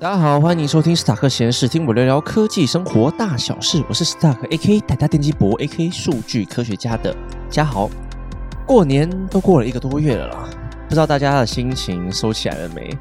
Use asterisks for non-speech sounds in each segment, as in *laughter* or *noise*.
大家好，欢迎收听史塔克闲事，听我聊聊科技生活大小事。我是史塔克 A.K. 台大电机博 A.K. 数据科学家的嘉豪。过年都过了一个多月了啦，不知道大家的心情收起来了没？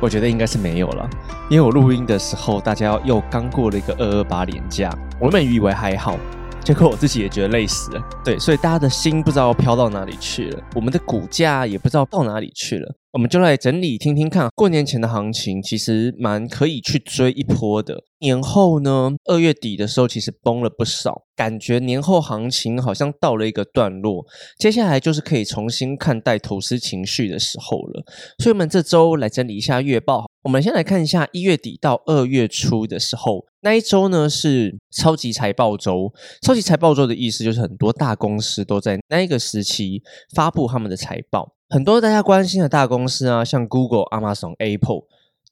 我觉得应该是没有了，因为我录音的时候，大家又刚过了一个二二八连假，我原本以为还好，结果我自己也觉得累死了。对，所以大家的心不知道飘到哪里去了，我们的股价也不知道到哪里去了。我们就来整理听听看，过年前的行情其实蛮可以去追一波的。年后呢，二月底的时候其实崩了不少，感觉年后行情好像到了一个段落，接下来就是可以重新看待投资情绪的时候了。所以我们这周来整理一下月报。我们先来看一下一月底到二月初的时候，那一周呢是超级财报周。超级财报周的意思就是很多大公司都在那一个时期发布他们的财报。很多大家关心的大公司啊，像 Google、Amazon、Apple，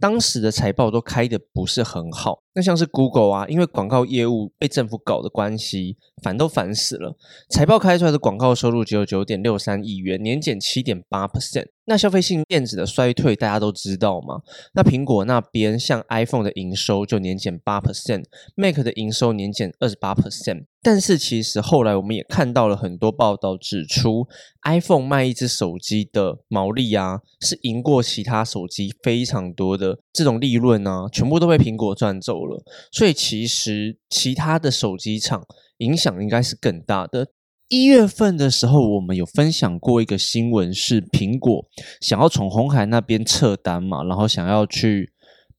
当时的财报都开的不是很好。那像是 Google 啊，因为广告业务被政府搞的关系，烦都烦死了。财报开出来的广告收入只有九点六三亿元，年减七点八 percent。那消费性电子的衰退大家都知道嘛？那苹果那边像 iPhone 的营收就年减八 percent，Mac 的营收年减二十八 percent。但是其实后来我们也看到了很多报道指出，iPhone 卖一只手机的毛利啊，是赢过其他手机非常多的。这种利润啊，全部都被苹果赚走了。所以其实其他的手机厂影响应该是更大的。一月份的时候，我们有分享过一个新闻，是苹果想要从红海那边撤单嘛，然后想要去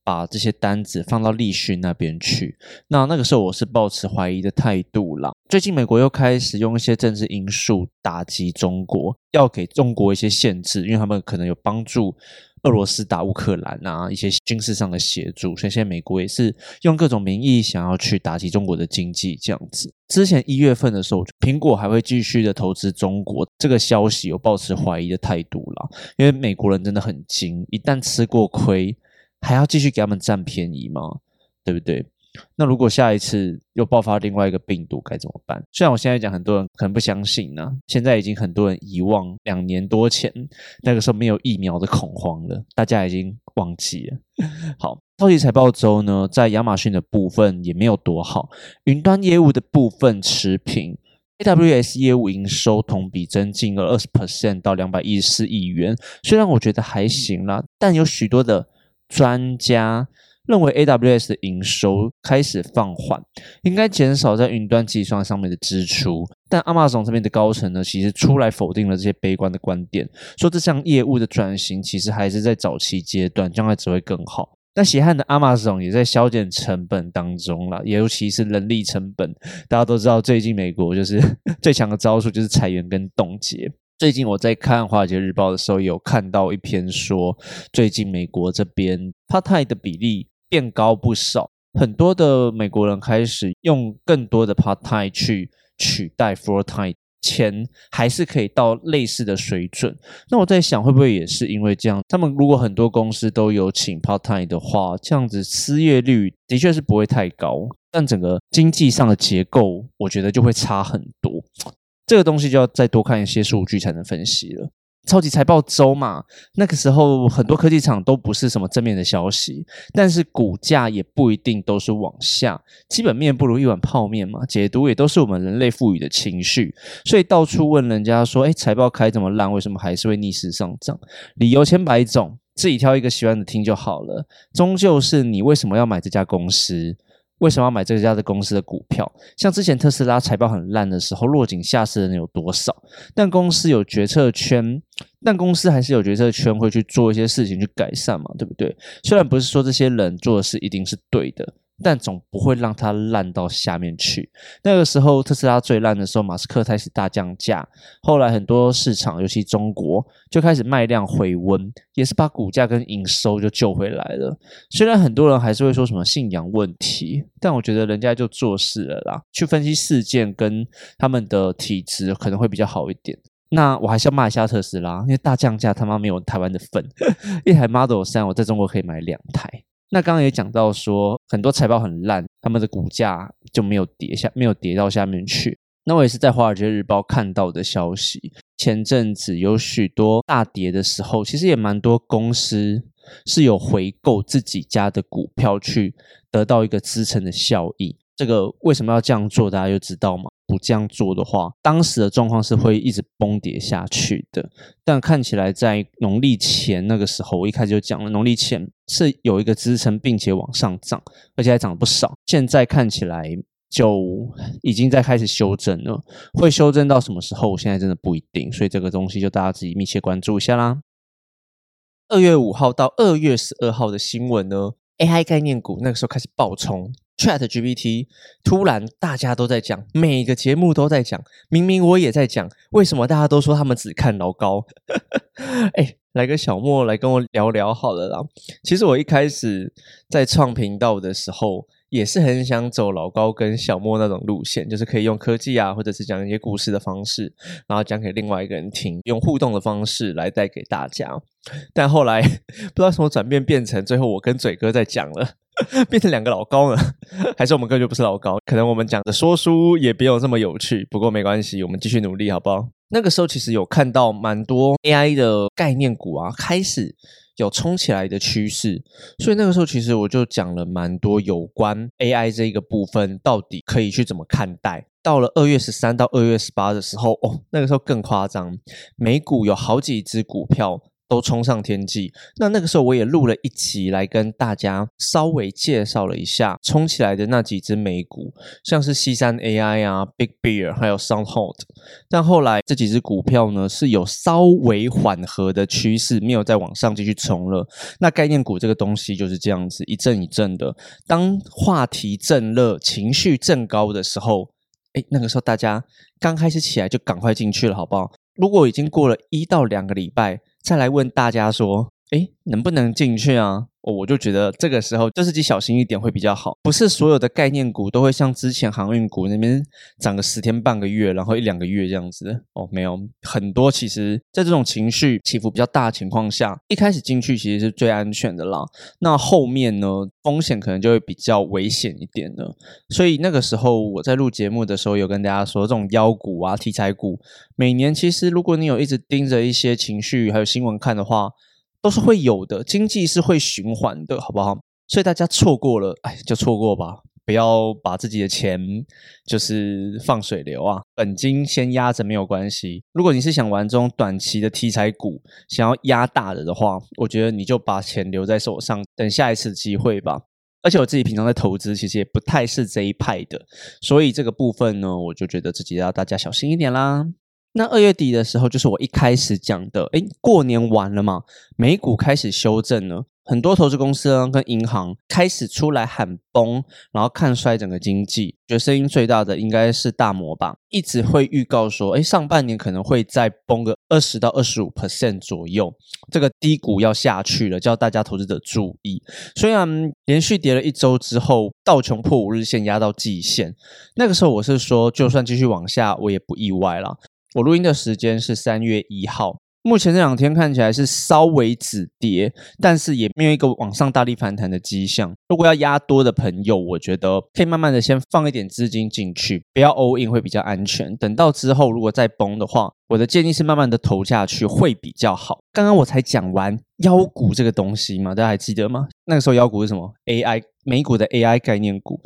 把这些单子放到立讯那边去。那那个时候我是抱持怀疑的态度啦。最近美国又开始用一些政治因素打击中国，要给中国一些限制，因为他们可能有帮助。俄罗斯打乌克兰啊，一些军事上的协助，所以现在美国也是用各种名义想要去打击中国的经济，这样子。之前一月份的时候，苹果还会继续的投资中国，这个消息有抱持怀疑的态度啦，因为美国人真的很精，一旦吃过亏，还要继续给他们占便宜吗？对不对？那如果下一次又爆发另外一个病毒该怎么办？虽然我现在讲很多人可能不相信呢，现在已经很多人遗忘两年多前那个时候没有疫苗的恐慌了，大家已经忘记了。*laughs* 好，超级财报周呢，在亚马逊的部分也没有多好，云端业务的部分持平，AWS 业务营收同比增进了二十 percent 到两百一十四亿元，虽然我觉得还行啦，但有许多的专家。认为 AWS 的营收开始放缓，应该减少在云端计算上面的支出。但 Amazon 这边的高层呢，其实出来否定了这些悲观的观点，说这项业务的转型其实还是在早期阶段，将来只会更好。那血汗的 Amazon 也在削减成本当中了，尤其是人力成本。大家都知道，最近美国就是 *laughs* 最强的招数就是裁员跟冻结。最近我在看《华尔街日报》的时候，有看到一篇说，最近美国这边 Part Time 的比例。变高不少，很多的美国人开始用更多的 part time 去取代 full time，钱还是可以到类似的水准。那我在想，会不会也是因为这样？他们如果很多公司都有请 part time 的话，这样子失业率的确是不会太高，但整个经济上的结构，我觉得就会差很。这个东西就要再多看一些数据才能分析了。超级财报周嘛，那个时候很多科技厂都不是什么正面的消息，但是股价也不一定都是往下，基本面不如一碗泡面嘛。解读也都是我们人类赋予的情绪，所以到处问人家说：“哎，财报开这么烂，为什么还是会逆势上涨？”理由千百种，自己挑一个喜欢的听就好了。终究是你为什么要买这家公司？为什么要买这家的公司的股票？像之前特斯拉财报很烂的时候，落井下石的人有多少？但公司有决策圈，但公司还是有决策圈会去做一些事情去改善嘛，对不对？虽然不是说这些人做的事一定是对的。但总不会让它烂到下面去。那个时候特斯拉最烂的时候，马斯克开始大降价，后来很多市场，尤其中国，就开始卖量回温，也是把股价跟营收就救回来了。虽然很多人还是会说什么信仰问题，但我觉得人家就做事了啦，去分析事件跟他们的体质可能会比较好一点。那我还是要骂一下特斯拉，因为大降价他妈没有台湾的份，*laughs* 一台 Model 三我在中国可以买两台。那刚刚也讲到说，很多财报很烂，他们的股价就没有跌下，没有跌到下面去。那我也是在《华尔街日报》看到的消息，前阵子有许多大跌的时候，其实也蛮多公司是有回购自己家的股票去得到一个支撑的效益。这个为什么要这样做？大家就知道吗？不这样做的话，当时的状况是会一直崩跌下去的。但看起来在农历前那个时候，我一开始就讲了，农历前是有一个支撑，并且往上涨，而且还涨了不少。现在看起来就已经在开始修正了，会修正到什么时候？现在真的不一定，所以这个东西就大家自己密切关注一下啦。二月五号到二月十二号的新闻呢，AI 概念股那个时候开始爆冲。Chat GPT 突然大家都在讲，每个节目都在讲，明明我也在讲，为什么大家都说他们只看老高？*laughs* 哎，来个小莫来跟我聊聊好了啦。其实我一开始在创频道的时候，也是很想走老高跟小莫那种路线，就是可以用科技啊，或者是讲一些故事的方式，然后讲给另外一个人听，用互动的方式来带给大家。但后来 *laughs* 不知道什么转变，变成最后我跟嘴哥在讲了。变成两个老高了，*laughs* 还是我们根本就不是老高？可能我们讲的说书也没有这么有趣。不过没关系，我们继续努力，好不好？那个时候其实有看到蛮多 AI 的概念股啊，开始有冲起来的趋势。所以那个时候其实我就讲了蛮多有关 AI 这一个部分，到底可以去怎么看待。到了二月十三到二月十八的时候，哦，那个时候更夸张，美股有好几只股票。都冲上天际，那那个时候我也录了一集来跟大家稍微介绍了一下冲起来的那几只美股，像是 C 三 AI 啊、Big Bear 还有 SoundHound，但后来这几只股票呢是有稍微缓和的趋势，没有再往上继续冲了。那概念股这个东西就是这样子一阵一阵的，当话题正热、情绪正高的时候，哎，那个时候大家刚开始起来就赶快进去了，好不好？如果已经过了一到两个礼拜。再来问大家说，哎，能不能进去啊？我就觉得这个时候就自己小心一点会比较好。不是所有的概念股都会像之前航运股那边涨个十天半个月，然后一两个月这样子哦。没有很多，其实在这种情绪起伏比较大的情况下，一开始进去其实是最安全的啦。那后面呢，风险可能就会比较危险一点了。所以那个时候我在录节目的时候，有跟大家说，这种妖股啊、题材股，每年其实如果你有一直盯着一些情绪还有新闻看的话。都是会有的，经济是会循环的，好不好？所以大家错过了，哎，就错过吧，不要把自己的钱就是放水流啊，本金先压着没有关系。如果你是想玩这种短期的题材股，想要压大的的话，我觉得你就把钱留在手上，等下一次机会吧。而且我自己平常在投资，其实也不太是这一派的，所以这个部分呢，我就觉得自己要大家小心一点啦。那二月底的时候，就是我一开始讲的，哎，过年完了嘛，美股开始修正了，很多投资公司跟银行开始出来喊崩，然后看衰整个经济。觉得声音最大的应该是大摩吧，一直会预告说，哎，上半年可能会再崩个二十到二十五 percent 左右，这个低谷要下去了，叫大家投资者注意。虽然连续跌了一周之后，道琼破五日线压到季线，那个时候我是说，就算继续往下，我也不意外了。我录音的时间是三月一号，目前这两天看起来是稍微止跌，但是也没有一个往上大力反弹的迹象。如果要压多的朋友，我觉得可以慢慢的先放一点资金进去，不要 all in 会比较安全。等到之后如果再崩的话，我的建议是慢慢的投下去会比较好。刚刚我才讲完妖股这个东西嘛，大家还记得吗？那个时候妖股是什么？AI 美股的 AI 概念股。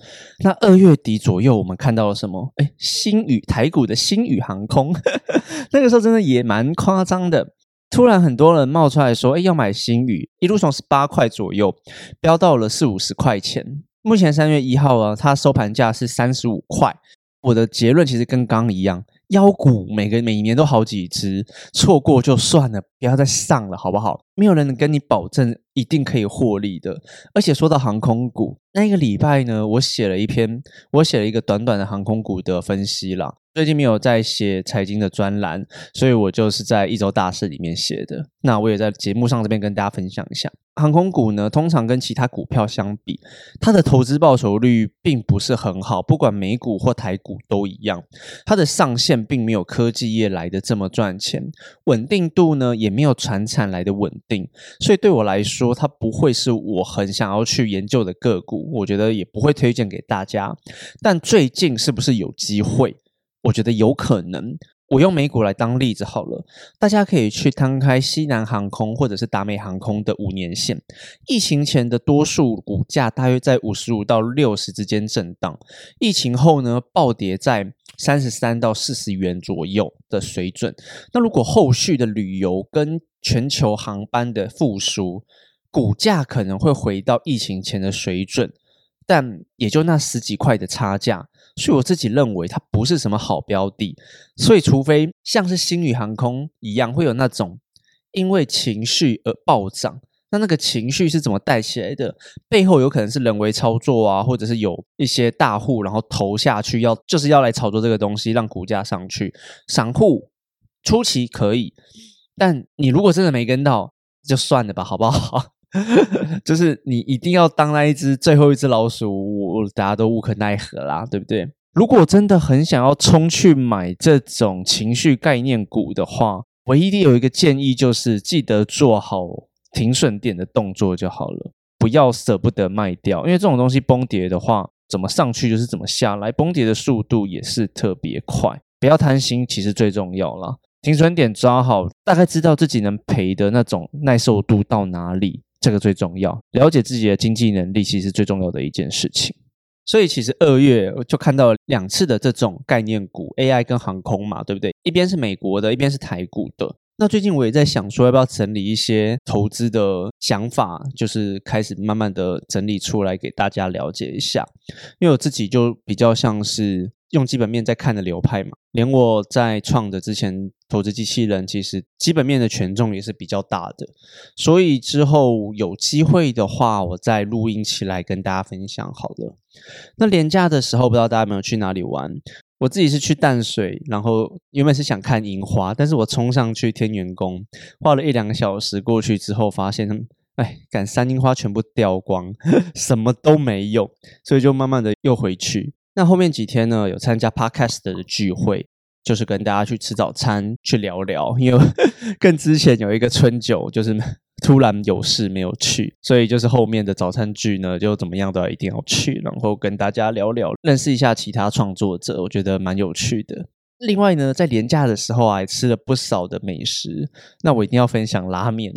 那二月底左右，我们看到了什么？哎，新宇台股的新宇航空，*laughs* 那个时候真的也蛮夸张的。突然很多人冒出来说，哎，要买新宇，一路从十八块左右飙到了四五十块钱。目前三月一号啊，它收盘价是三十五块。我的结论其实跟刚一样。妖股每个每年都好几只，错过就算了，不要再上了，好不好？没有人能跟你保证一定可以获利的。而且说到航空股，那一个礼拜呢，我写了一篇，我写了一个短短的航空股的分析啦。最近没有在写财经的专栏，所以我就是在一周大事里面写的。那我也在节目上这边跟大家分享一下，航空股呢，通常跟其他股票相比，它的投资报酬率并不是很好，不管美股或台股都一样。它的上限并没有科技业来的这么赚钱，稳定度呢也没有船产来的稳定，所以对我来说，它不会是我很想要去研究的个股，我觉得也不会推荐给大家。但最近是不是有机会？我觉得有可能，我用美股来当例子好了，大家可以去摊开西南航空或者是达美航空的五年线，疫情前的多数股价大约在五十五到六十之间震荡，疫情后呢暴跌在三十三到四十元左右的水准。那如果后续的旅游跟全球航班的复苏，股价可能会回到疫情前的水准，但也就那十几块的差价。所以我自己认为它不是什么好标的，所以除非像是星宇航空一样，会有那种因为情绪而暴涨，那那个情绪是怎么带起来的？背后有可能是人为操作啊，或者是有一些大户然后投下去，要就是要来炒作这个东西，让股价上去。散户初期可以，但你如果真的没跟到，就算了吧，好不好？*laughs* 就是你一定要当那一只最后一只老鼠，大家都无可奈何啦，对不对？如果真的很想要冲去买这种情绪概念股的话，唯一有一个建议就是记得做好停损点的动作就好了，不要舍不得卖掉，因为这种东西崩跌的话，怎么上去就是怎么下来，崩跌的速度也是特别快，不要贪心，其实最重要啦。停损点抓好，大概知道自己能赔的那种耐受度到哪里。这个最重要，了解自己的经济能力，其实最重要的一件事情。所以，其实二月就看到两次的这种概念股，AI 跟航空嘛，对不对？一边是美国的，一边是台股的。那最近我也在想说，要不要整理一些投资的想法，就是开始慢慢的整理出来给大家了解一下。因为我自己就比较像是。用基本面在看的流派嘛，连我在创的之前投资机器人，其实基本面的权重也是比较大的，所以之后有机会的话，我再录音起来跟大家分享好了。那廉假的时候，不知道大家有没有去哪里玩？我自己是去淡水，然后原本是想看樱花，但是我冲上去天元宫，花了一两个小时过去之后，发现，哎，赶山樱花全部掉光，什么都没有，所以就慢慢的又回去。那后面几天呢，有参加 Podcast 的聚会，就是跟大家去吃早餐，去聊聊。因为 *laughs* 更之前有一个春酒，就是突然有事没有去，所以就是后面的早餐聚呢，就怎么样都要一定要去，然后跟大家聊聊，认识一下其他创作者，我觉得蛮有趣的。另外呢，在年假的时候啊，吃了不少的美食。那我一定要分享拉面，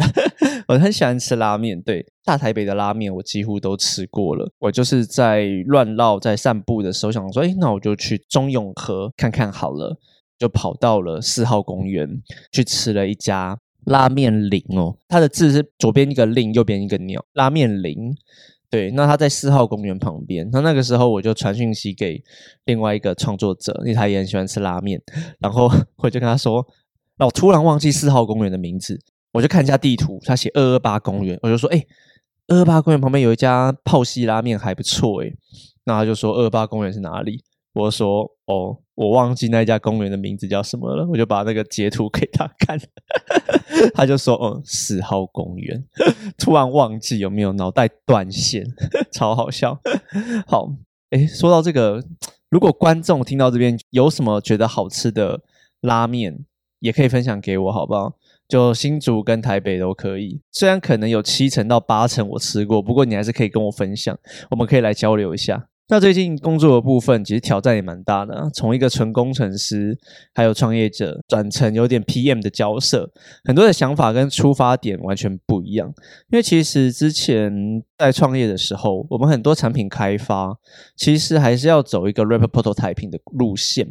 我很喜欢吃拉面。对，大台北的拉面我几乎都吃过了。我就是在乱绕在散步的时候，想说，哎，那我就去中永和看看好了，就跑到了四号公园去吃了一家拉面林哦。它的字是左边一个令，右边一个鸟，拉面林。对，那他在四号公园旁边。那那个时候我就传讯息给另外一个创作者，因为他也很喜欢吃拉面。然后 *laughs* 我就跟他说：“那我突然忘记四号公园的名字，我就看一下地图，他写二二八公园。我就说：‘哎，二二八公园旁边有一家泡西拉面，还不错。’哎，那他就说：‘二二八公园是哪里？’我说：‘哦，我忘记那一家公园的名字叫什么了。’我就把那个截图给他看。*laughs* ”他就说：“哦，四号公园。*laughs* ”突然忘记有没有脑袋断线，*laughs* 超好笑。好，哎，说到这个，如果观众听到这边有什么觉得好吃的拉面，也可以分享给我，好不好？就新竹跟台北都可以。虽然可能有七成到八成我吃过，不过你还是可以跟我分享，我们可以来交流一下。那最近工作的部分，其实挑战也蛮大的。从一个纯工程师，还有创业者，转成有点 PM 的角色，很多的想法跟出发点完全不一样。因为其实之前在创业的时候，我们很多产品开发，其实还是要走一个 rapid prototyping 的路线，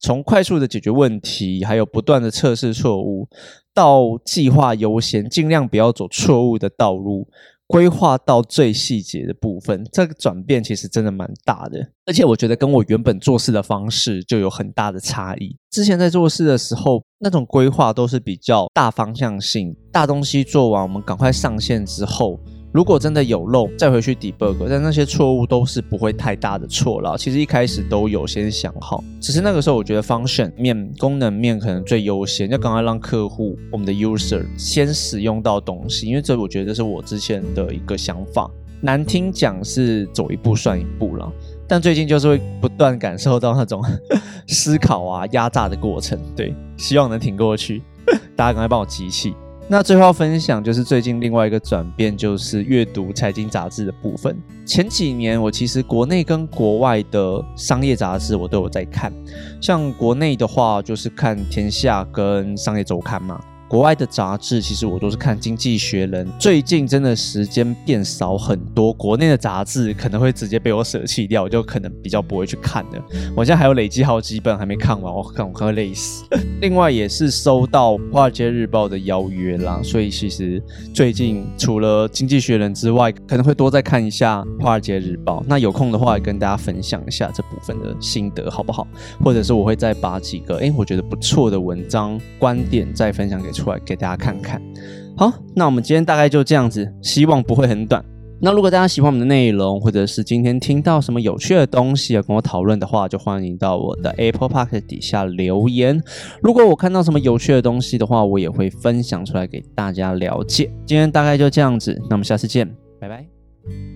从快速的解决问题，还有不断的测试错误，到计划优先，尽量不要走错误的道路。规划到最细节的部分，这个转变其实真的蛮大的，而且我觉得跟我原本做事的方式就有很大的差异。之前在做事的时候，那种规划都是比较大方向性，大东西做完，我们赶快上线之后。如果真的有漏，再回去 debug，但那些错误都是不会太大的错了。其实一开始都有先想好，只是那个时候我觉得 function 面、功能面可能最优先，要赶快让客户、我们的 user 先使用到东西，因为这我觉得这是我之前的一个想法。难听讲是走一步算一步了，但最近就是会不断感受到那种 *laughs* 思考啊、压榨的过程。对，希望能挺过去，*laughs* 大家赶快帮我集气。那最后要分享就是最近另外一个转变，就是阅读财经杂志的部分。前几年我其实国内跟国外的商业杂志我都有在看，像国内的话就是看《天下》跟《商业周刊》嘛。国外的杂志其实我都是看《经济学人》，最近真的时间变少很多，国内的杂志可能会直接被我舍弃掉，我就可能比较不会去看的。我现在还有累积好几本还没看完，我看我看会累死。*laughs* 另外也是收到《华尔街日报》的邀约啦，所以其实最近除了《经济学人》之外，可能会多再看一下《华尔街日报》。那有空的话，也跟大家分享一下这部分的心得，好不好？或者是我会再把几个哎，我觉得不错的文章观点再分享给。出来给大家看看。好，那我们今天大概就这样子，希望不会很短。那如果大家喜欢我们的内容，或者是今天听到什么有趣的东西要跟我讨论的话，就欢迎到我的 Apple Park 底下留言。如果我看到什么有趣的东西的话，我也会分享出来给大家了解。今天大概就这样子，那我们下次见，拜拜。